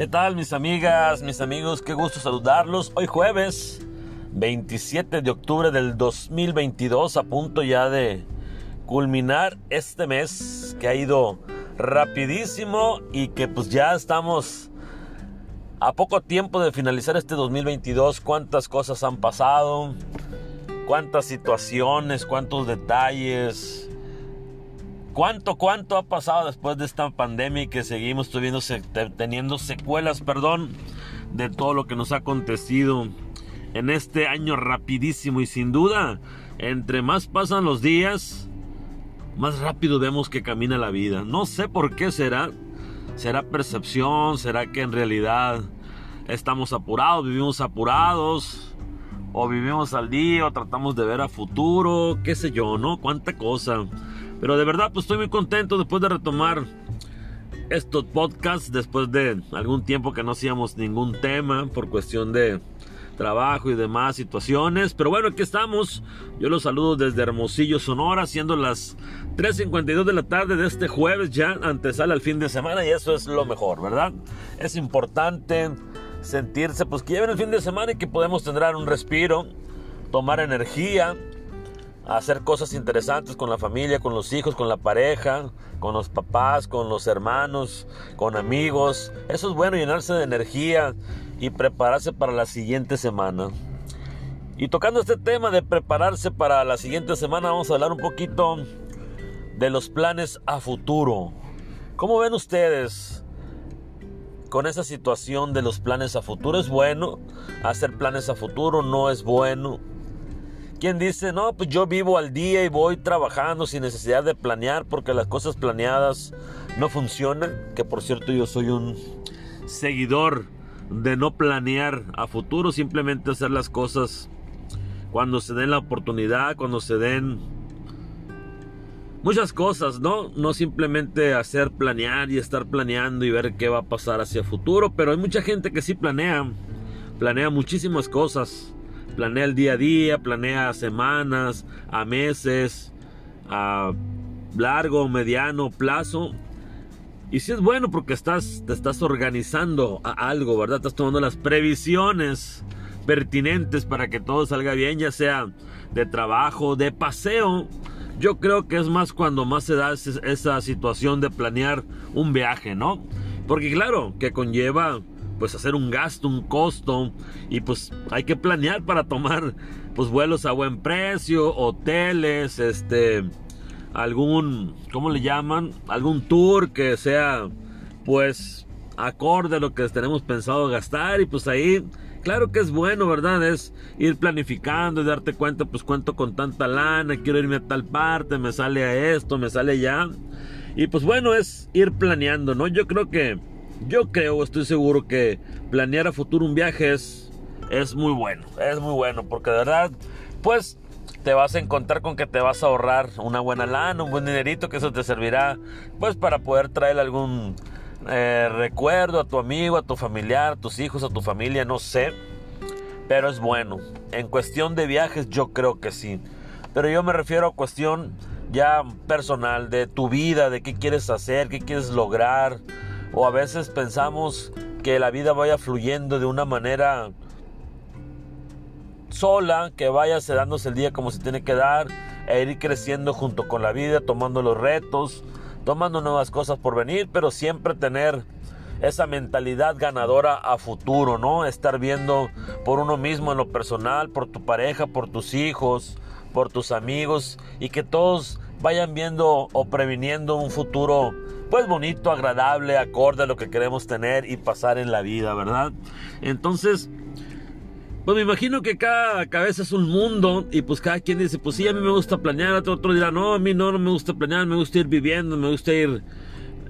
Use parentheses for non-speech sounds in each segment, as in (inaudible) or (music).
¿Qué tal mis amigas, mis amigos? Qué gusto saludarlos. Hoy jueves 27 de octubre del 2022, a punto ya de culminar este mes que ha ido rapidísimo y que pues ya estamos a poco tiempo de finalizar este 2022. Cuántas cosas han pasado, cuántas situaciones, cuántos detalles, ¿Cuánto, cuánto ha pasado después de esta pandemia y que seguimos teniendo secuelas, perdón, de todo lo que nos ha acontecido en este año rapidísimo y sin duda, entre más pasan los días, más rápido vemos que camina la vida. No sé por qué será. ¿Será percepción? ¿Será que en realidad estamos apurados, vivimos apurados? ¿O vivimos al día o tratamos de ver a futuro? ¿Qué sé yo, no? ¿Cuánta cosa? Pero de verdad, pues estoy muy contento después de retomar estos podcasts, después de algún tiempo que no hacíamos ningún tema por cuestión de trabajo y demás situaciones. Pero bueno, aquí estamos. Yo los saludo desde Hermosillo, Sonora, siendo las 3.52 de la tarde de este jueves, ya antesala al fin de semana y eso es lo mejor, ¿verdad? Es importante sentirse, pues que lleven el fin de semana y que podemos tener un respiro, tomar energía hacer cosas interesantes con la familia, con los hijos, con la pareja, con los papás, con los hermanos, con amigos. Eso es bueno, llenarse de energía y prepararse para la siguiente semana. Y tocando este tema de prepararse para la siguiente semana, vamos a hablar un poquito de los planes a futuro. ¿Cómo ven ustedes con esa situación de los planes a futuro? ¿Es bueno hacer planes a futuro? ¿No es bueno? ¿Quién dice, no, pues yo vivo al día y voy trabajando sin necesidad de planear porque las cosas planeadas no funcionan? Que por cierto yo soy un seguidor de no planear a futuro, simplemente hacer las cosas cuando se den la oportunidad, cuando se den muchas cosas, ¿no? No simplemente hacer planear y estar planeando y ver qué va a pasar hacia futuro, pero hay mucha gente que sí planea, planea muchísimas cosas planea el día a día, planea semanas, a meses, a largo, mediano plazo. Y si es bueno porque estás, te estás organizando a algo, ¿verdad? Estás tomando las previsiones pertinentes para que todo salga bien, ya sea de trabajo, de paseo. Yo creo que es más cuando más se da esa situación de planear un viaje, ¿no? Porque claro, que conlleva pues hacer un gasto, un costo y pues hay que planear para tomar pues vuelos a buen precio, hoteles, este algún ¿cómo le llaman? algún tour que sea pues acorde a lo que tenemos pensado gastar y pues ahí claro que es bueno, ¿verdad? Es ir planificando y darte cuenta, pues cuento con tanta lana, quiero irme a tal parte, me sale a esto, me sale ya. Y pues bueno, es ir planeando, ¿no? Yo creo que yo creo, estoy seguro que planear a futuro un viaje es, es muy bueno, es muy bueno, porque de verdad, pues te vas a encontrar con que te vas a ahorrar una buena lana, un buen dinerito, que eso te servirá, pues para poder traer algún eh, recuerdo a tu amigo, a tu familiar, a tus hijos, a tu familia, no sé, pero es bueno. En cuestión de viajes, yo creo que sí, pero yo me refiero a cuestión ya personal, de tu vida, de qué quieres hacer, qué quieres lograr o a veces pensamos que la vida vaya fluyendo de una manera sola, que vaya dándose el día como se tiene que dar, e ir creciendo junto con la vida, tomando los retos, tomando nuevas cosas por venir, pero siempre tener esa mentalidad ganadora a futuro, ¿no? Estar viendo por uno mismo en lo personal, por tu pareja, por tus hijos, por tus amigos y que todos vayan viendo o previniendo un futuro pues bonito, agradable, acorde a lo que queremos tener y pasar en la vida, ¿verdad? Entonces, pues me imagino que cada cabeza es un mundo y pues cada quien dice, pues sí, a mí me gusta planear, otro, otro dirá, no, a mí no, no me gusta planear, me gusta ir viviendo, me gusta ir,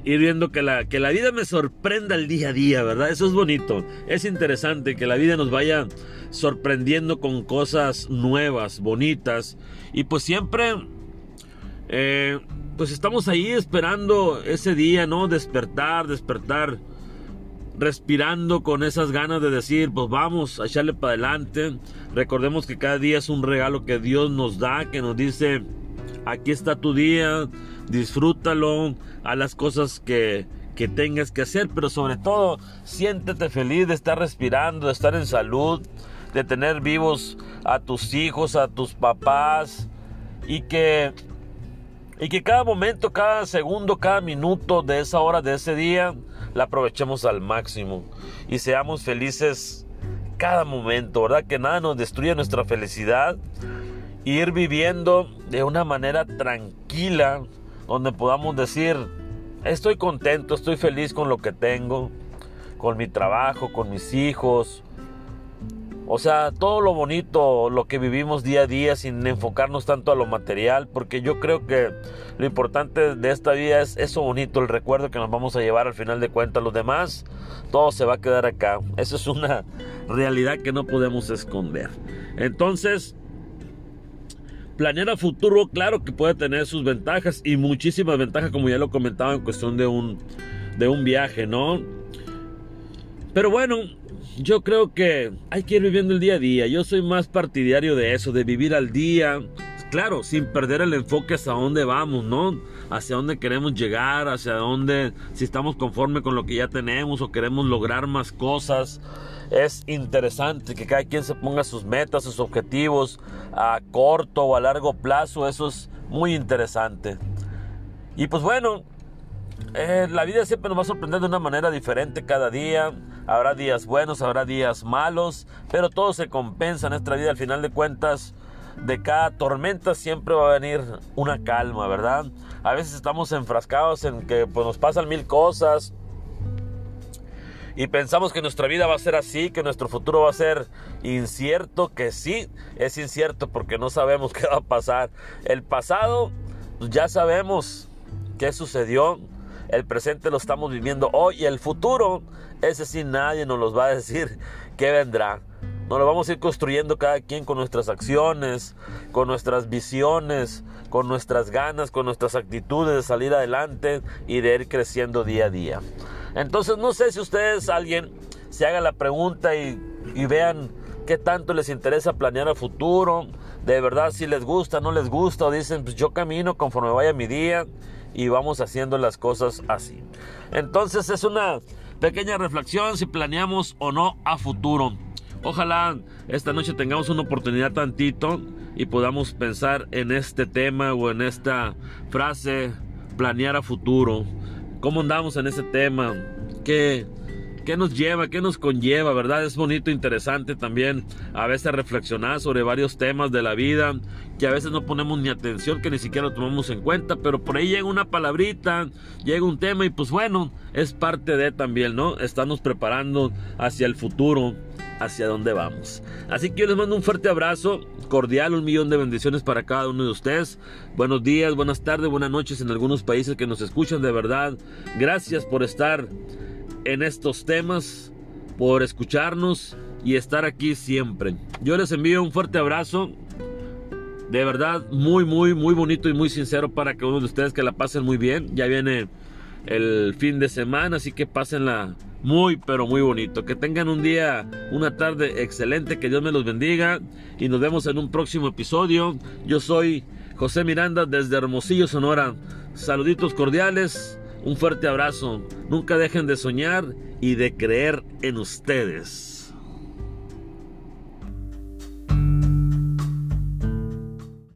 ir viendo que la, que la vida me sorprenda el día a día, ¿verdad? Eso es bonito, es interesante que la vida nos vaya sorprendiendo con cosas nuevas, bonitas y pues siempre eh, pues estamos ahí esperando ese día, ¿no? Despertar, despertar, respirando con esas ganas de decir, pues vamos a echarle para adelante. Recordemos que cada día es un regalo que Dios nos da, que nos dice, aquí está tu día, disfrútalo, a las cosas que, que tengas que hacer, pero sobre todo siéntete feliz de estar respirando, de estar en salud, de tener vivos a tus hijos, a tus papás y que y que cada momento, cada segundo, cada minuto de esa hora, de ese día, la aprovechemos al máximo y seamos felices cada momento, ¿verdad? Que nada nos destruya nuestra felicidad. Ir viviendo de una manera tranquila, donde podamos decir, estoy contento, estoy feliz con lo que tengo, con mi trabajo, con mis hijos, o sea, todo lo bonito, lo que vivimos día a día sin enfocarnos tanto a lo material, porque yo creo que lo importante de esta vida es eso bonito, el recuerdo que nos vamos a llevar al final de cuentas. Los demás, todo se va a quedar acá. Eso es una realidad que no podemos esconder. Entonces, planear a futuro, claro que puede tener sus ventajas y muchísimas ventajas, como ya lo comentaba en cuestión de un, de un viaje, ¿no? Pero bueno, yo creo que hay que ir viviendo el día a día. Yo soy más partidario de eso, de vivir al día. Claro, sin perder el enfoque hacia dónde vamos, ¿no? Hacia dónde queremos llegar, hacia dónde, si estamos conformes con lo que ya tenemos o queremos lograr más cosas. Es interesante que cada quien se ponga sus metas, sus objetivos a corto o a largo plazo. Eso es muy interesante. Y pues bueno, eh, la vida siempre nos va a sorprender de una manera diferente cada día. Habrá días buenos, habrá días malos, pero todo se compensa en nuestra vida. Al final de cuentas, de cada tormenta siempre va a venir una calma, ¿verdad? A veces estamos enfrascados en que pues, nos pasan mil cosas y pensamos que nuestra vida va a ser así, que nuestro futuro va a ser incierto, que sí, es incierto porque no sabemos (laughs) qué va a pasar. El pasado, pues, ya sabemos qué sucedió el presente lo estamos viviendo hoy y el futuro, ese sí nadie nos los va a decir qué vendrá. Nos lo vamos a ir construyendo cada quien con nuestras acciones, con nuestras visiones, con nuestras ganas, con nuestras actitudes de salir adelante y de ir creciendo día a día. Entonces no sé si ustedes, alguien, se haga la pregunta y, y vean qué tanto les interesa planear a futuro, de verdad si les gusta, no les gusta, o dicen, pues yo camino conforme vaya mi día y vamos haciendo las cosas así. Entonces es una pequeña reflexión si planeamos o no a futuro. Ojalá esta noche tengamos una oportunidad tantito y podamos pensar en este tema o en esta frase, planear a futuro. ¿Cómo andamos en ese tema? ¿Qué, ¿Qué nos lleva? ¿Qué nos conlleva? ¿Verdad? Es bonito, interesante también a veces reflexionar sobre varios temas de la vida que a veces no ponemos ni atención, que ni siquiera lo tomamos en cuenta, pero por ahí llega una palabrita, llega un tema y pues bueno, es parte de también, ¿no? Estamos preparando hacia el futuro, hacia dónde vamos. Así que yo les mando un fuerte abrazo, cordial, un millón de bendiciones para cada uno de ustedes. Buenos días, buenas tardes, buenas noches en algunos países que nos escuchan, de verdad. Gracias por estar en estos temas, por escucharnos y estar aquí siempre. Yo les envío un fuerte abrazo. De verdad, muy, muy, muy bonito y muy sincero para que uno de ustedes que la pasen muy bien. Ya viene el fin de semana, así que pásenla muy, pero muy bonito. Que tengan un día, una tarde excelente, que Dios me los bendiga y nos vemos en un próximo episodio. Yo soy José Miranda desde Hermosillo, Sonora. Saluditos cordiales. Un fuerte abrazo. Nunca dejen de soñar y de creer en ustedes.